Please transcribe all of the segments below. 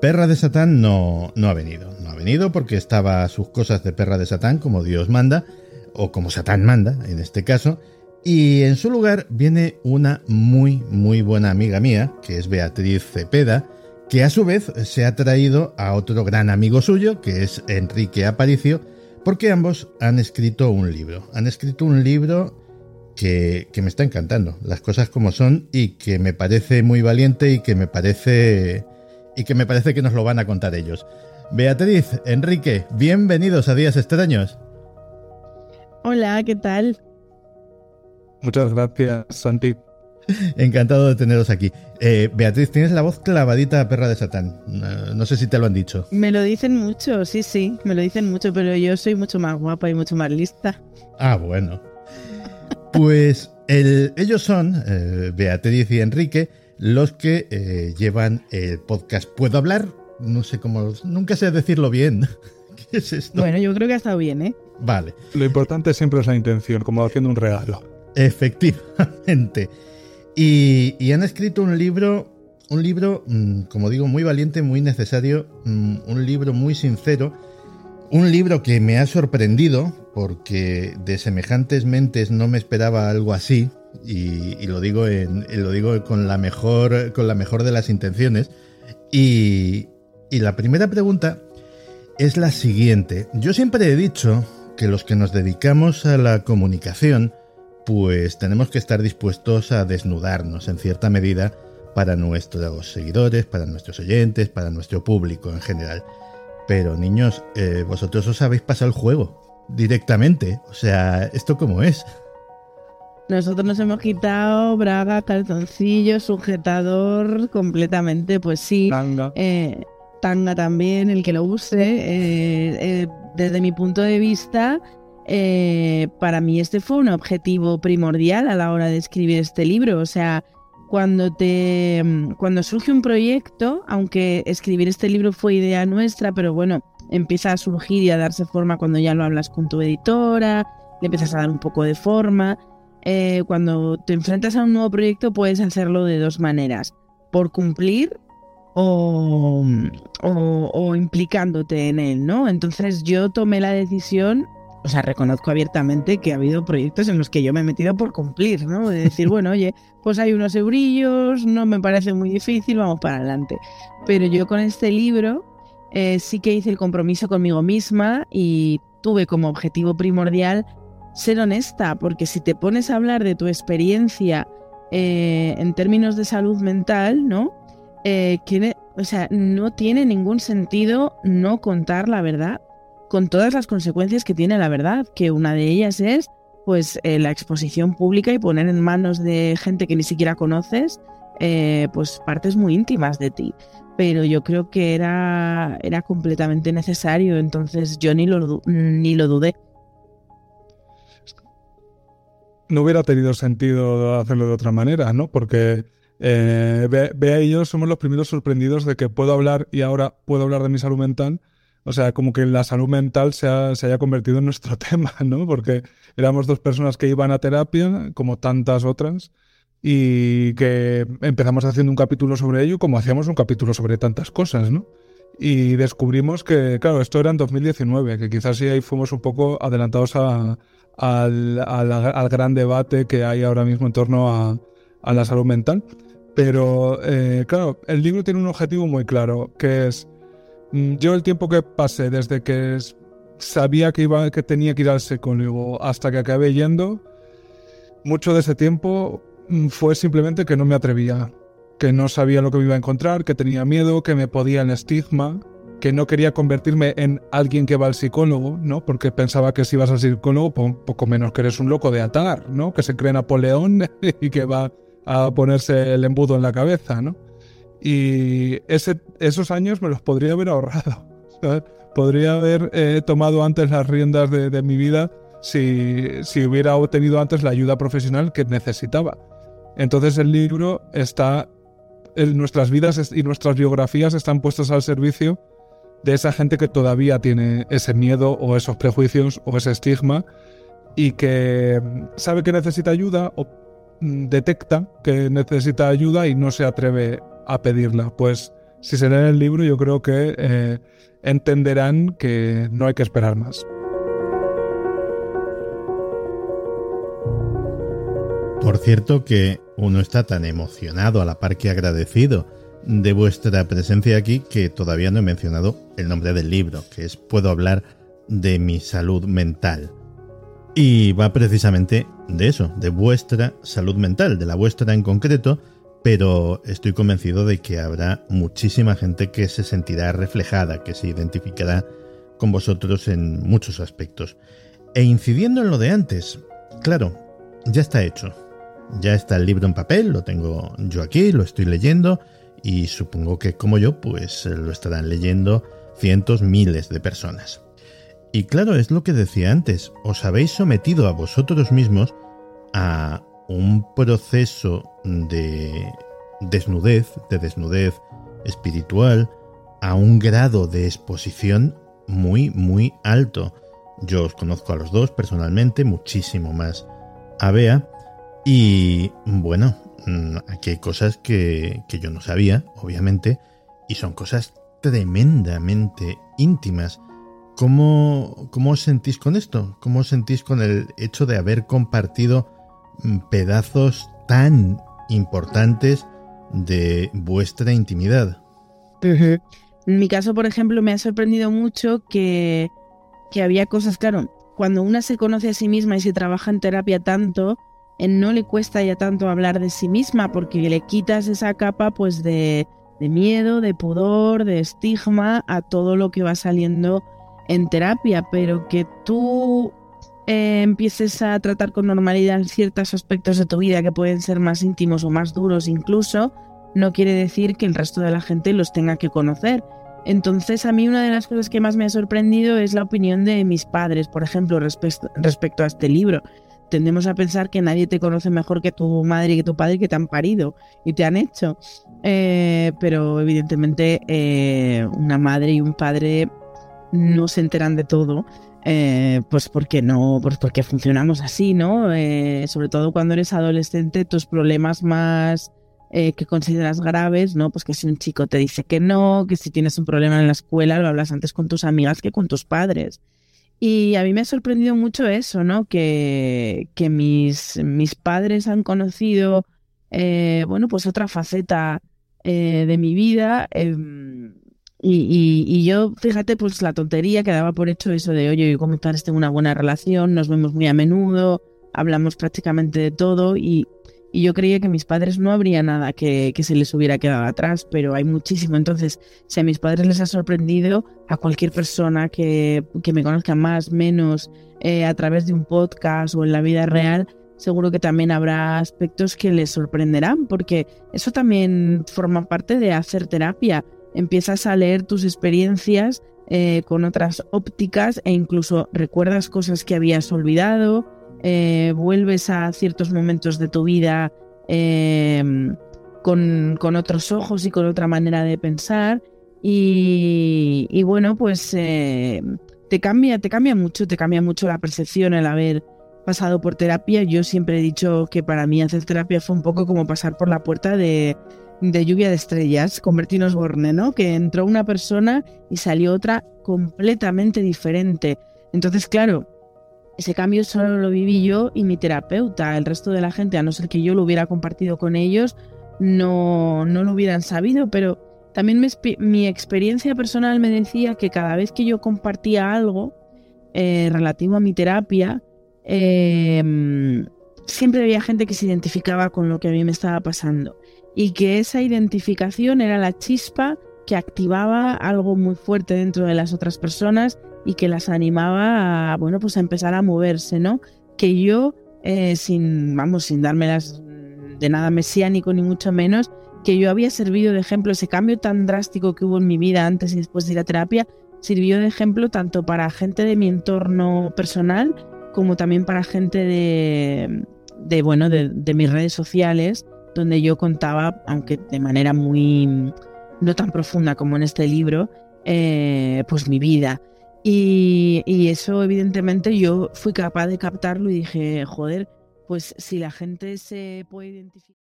Perra de Satán no, no ha venido. No ha venido porque estaba sus cosas de Perra de Satán como Dios manda, o como Satán manda en este caso. Y en su lugar viene una muy, muy buena amiga mía, que es Beatriz Cepeda, que a su vez se ha traído a otro gran amigo suyo, que es Enrique Aparicio, porque ambos han escrito un libro. Han escrito un libro que, que, me está encantando, las cosas como son, y que me parece muy valiente y que me parece y que me parece que nos lo van a contar ellos. Beatriz, Enrique, bienvenidos a Días Extraños. Hola, ¿qué tal? Muchas gracias, Santi. Encantado de teneros aquí. Eh, Beatriz, tienes la voz clavadita a perra de Satán. No, no, sé si te lo han dicho. Me lo dicen mucho, sí, sí, me lo dicen mucho, pero yo soy mucho más guapa y mucho más lista. Ah, bueno. Pues el, ellos son, eh, Beatriz y Enrique, los que eh, llevan el podcast Puedo hablar. No sé cómo, nunca sé decirlo bien. ¿Qué es esto? Bueno, yo creo que ha estado bien, ¿eh? Vale. Lo importante siempre es la intención, como haciendo un regalo. Efectivamente. Y, y han escrito un libro, un libro, mmm, como digo, muy valiente, muy necesario, mmm, un libro muy sincero, un libro que me ha sorprendido porque de semejantes mentes no me esperaba algo así, y, lo digo en, lo digo con la mejor con la mejor de las intenciones. Y, y, la primera pregunta es la siguiente. Yo siempre he dicho que los que nos dedicamos a la comunicación pues tenemos que estar dispuestos a desnudarnos en cierta medida para nuestros seguidores para nuestros oyentes para nuestro público en general. Pero niños eh, vosotros os habéis pasado el juego directamente. O sea esto cómo es nosotros nos hemos quitado braga, calzoncillo, sujetador completamente, pues sí. Tanga. Eh, tanga también, el que lo use. Eh, eh, desde mi punto de vista, eh, para mí este fue un objetivo primordial a la hora de escribir este libro. O sea, cuando te cuando surge un proyecto, aunque escribir este libro fue idea nuestra, pero bueno, empieza a surgir y a darse forma cuando ya lo hablas con tu editora, le empiezas a dar un poco de forma eh, cuando te enfrentas a un nuevo proyecto puedes hacerlo de dos maneras, por cumplir o, o, o, implicándote en él, ¿no? Entonces yo tomé la decisión, o sea, reconozco abiertamente que ha habido proyectos en los que yo me he metido por cumplir, ¿no? De decir, bueno, oye, pues hay unos eurillos, no me parece muy difícil, vamos para adelante. Pero yo con este libro eh, sí que hice el compromiso conmigo misma y tuve como objetivo primordial ser honesta, porque si te pones a hablar de tu experiencia eh, en términos de salud mental, ¿no? Eh, o sea, no tiene ningún sentido no contar la verdad, con todas las consecuencias que tiene la verdad, que una de ellas es pues eh, la exposición pública y poner en manos de gente que ni siquiera conoces pues partes muy íntimas de ti. Pero yo creo que era, era completamente necesario, entonces yo ni lo, ni lo dudé. No hubiera tenido sentido hacerlo de otra manera, ¿no? Porque eh, Bea y yo somos los primeros sorprendidos de que puedo hablar y ahora puedo hablar de mi salud mental. O sea, como que la salud mental se, ha, se haya convertido en nuestro tema, ¿no? Porque éramos dos personas que iban a terapia, como tantas otras, y que empezamos haciendo un capítulo sobre ello, como hacíamos un capítulo sobre tantas cosas, ¿no? Y descubrimos que, claro, esto era en 2019, que quizás sí ahí fuimos un poco adelantados a, al, al, al, gran debate que hay ahora mismo en torno a, a, la salud mental. Pero, eh, claro, el libro tiene un objetivo muy claro, que es, mm, yo el tiempo que pasé desde que sabía que, iba, que tenía que ir al psicólogo hasta que acabé yendo, mucho de ese tiempo mm, fue simplemente que no me atrevía, que no sabía lo que me iba a encontrar, que tenía miedo, que me podía el estigma, que no quería convertirme en alguien que va al psicólogo, ¿no? Porque pensaba que si vas al psicólogo, poco menos que eres un loco de atar, ¿no? Que se cree Napoleón y que va a ponerse el embudo en la cabeza, ¿no? Y esos años me los podría haber ahorrado. Podría haber eh, tomado antes las riendas de, mi vida si, si, hubiera obtenido antes la ayuda profesional que necesitaba. Entonces el libro está, en nuestras vidas y nuestras biografías están puestas al servicio de esa gente que todavía tiene ese miedo o esos prejuicios o ese estigma y que sabe que necesita ayuda o mm, detecta que necesita ayuda y no se atreve a pedirla. Pues si se leen el libro yo creo que eh, entenderán que no hay que esperar más. Por cierto que uno está tan emocionado a la par que agradecido de vuestra presencia aquí que todavía no he mencionado el nombre del libro, que es Puedo hablar de mi salud mental. Y va precisamente de eso, de vuestra salud mental, de la vuestra en concreto, pero estoy convencido de que habrá muchísima gente que se sentirá reflejada, que se identificará con vosotros en muchos aspectos. E incidiendo en lo de antes, claro, ya está hecho. Ya está el libro en papel, lo tengo yo aquí, lo estoy leyendo y supongo que como yo, pues eh, lo estarán leyendo cientos, miles de personas. Y claro, es lo que decía antes, os habéis sometido a vosotros mismos a un proceso de desnudez, de desnudez espiritual, a un grado de exposición muy, muy alto. Yo os conozco a los dos personalmente, muchísimo más a Bea, y bueno, aquí hay cosas que, yo no sabía, obviamente, y son cosas tremendamente íntimas. ¿Cómo, ¿Cómo os sentís con esto? ¿Cómo os sentís con el hecho de haber compartido mm, pedazos tan importantes de vuestra intimidad? En mi caso, por ejemplo, me ha sorprendido mucho que, que había cosas, claro, cuando una se conoce a sí misma y se trabaja en terapia tanto, no le cuesta ya tanto hablar de sí misma porque le quitas esa capa pues de, miedo, de pudor, de estigma a todo lo que va saliendo en terapia, pero que tú eh, empieces a tratar con normalidad ciertos aspectos de tu vida que pueden ser más íntimos o más duros incluso, no quiere decir que el resto de la gente los tenga que conocer. Entonces a mí una de las cosas que más me ha sorprendido es la opinión de mis padres, por ejemplo, respecto a este libro tendemos a pensar que nadie te conoce mejor que tu madre y que tu padre que te han parido y te han hecho. Eh, pero evidentemente eh, una madre y un padre no se enteran de todo. Eh, pues porque no, pues porque funcionamos así, ¿no? sobre todo cuando eres adolescente, tus problemas más que consideras graves, ¿no? Pues que si un chico te dice que no, que si tienes un problema en la escuela, lo hablas antes con tus amigas que con tus padres. Y a mí me ha sorprendido mucho eso, ¿no? Que, que mis, mis padres han conocido, eh, bueno, pues otra faceta eh, de mi vida. Em, y, y, yo, fíjate, pues la tontería que daba por hecho eso de, oye, yo con mis padres tengo una buena relación, nos vemos muy a menudo, hablamos prácticamente de todo y y yo creía que mis padres no habría nada que, se les hubiera quedado atrás, pero hay muchísimo. Entonces, si a mis padres les ha sorprendido, a cualquier persona que, me conozca más, menos, eh, a través de un podcast o en la vida real, seguro que también habrá aspectos que les sorprenderán, porque eso también forma parte de hacer terapia. Empiezas a leer tus experiencias eh, con otras ópticas e incluso recuerdas cosas que habías olvidado eh, vuelves a ciertos momentos de tu vida eh, con, otros ojos y con otra manera de pensar. Y, bueno, pues eh, te cambia, te cambia mucho, te cambia mucho la percepción el haber pasado por terapia. Yo siempre he dicho que para mí hacer terapia fue un poco como pasar por la puerta de, de lluvia de estrellas con Bertino Osborne, ¿no? Que entró una persona y salió otra completamente diferente. Entonces, claro, ese cambio solo lo viví yo y mi terapeuta. El resto de la gente, a no ser que yo lo hubiera compartido con ellos, no, no lo hubieran sabido, pero también mi, experiencia personal me decía que cada vez que yo compartía algo eh, relativo a mi terapia, em, siempre había gente que se identificaba con lo que a mí me estaba pasando y que esa identificación era la chispa que activaba algo muy fuerte dentro de las otras personas y que las animaba a, bueno, pues a empezar a moverse, ¿no? Que yo, eh, sin, vamos, sin dármelas de nada mesiánico ni mucho menos, que yo había servido de ejemplo, ese cambio tan drástico que hubo en mi vida antes y después de ir a terapia, sirvió de ejemplo tanto para gente de mi entorno personal como también para gente de, de bueno, de, de mis redes sociales, donde yo contaba, aunque de manera muy no tan profunda como en este libro, eh, pues mi vida. Y, eso evidentemente yo fui capaz de captarlo y dije, joder, pues si la gente se puede identificar.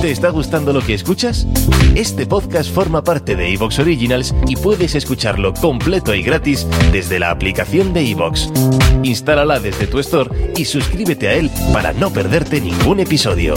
¿Te está gustando lo que escuchas? Este podcast forma parte de Evox Originals y puedes escucharlo completo y gratis desde la aplicación de Evox. Instálala desde tu store y suscríbete a él para no perderte ningún episodio.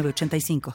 85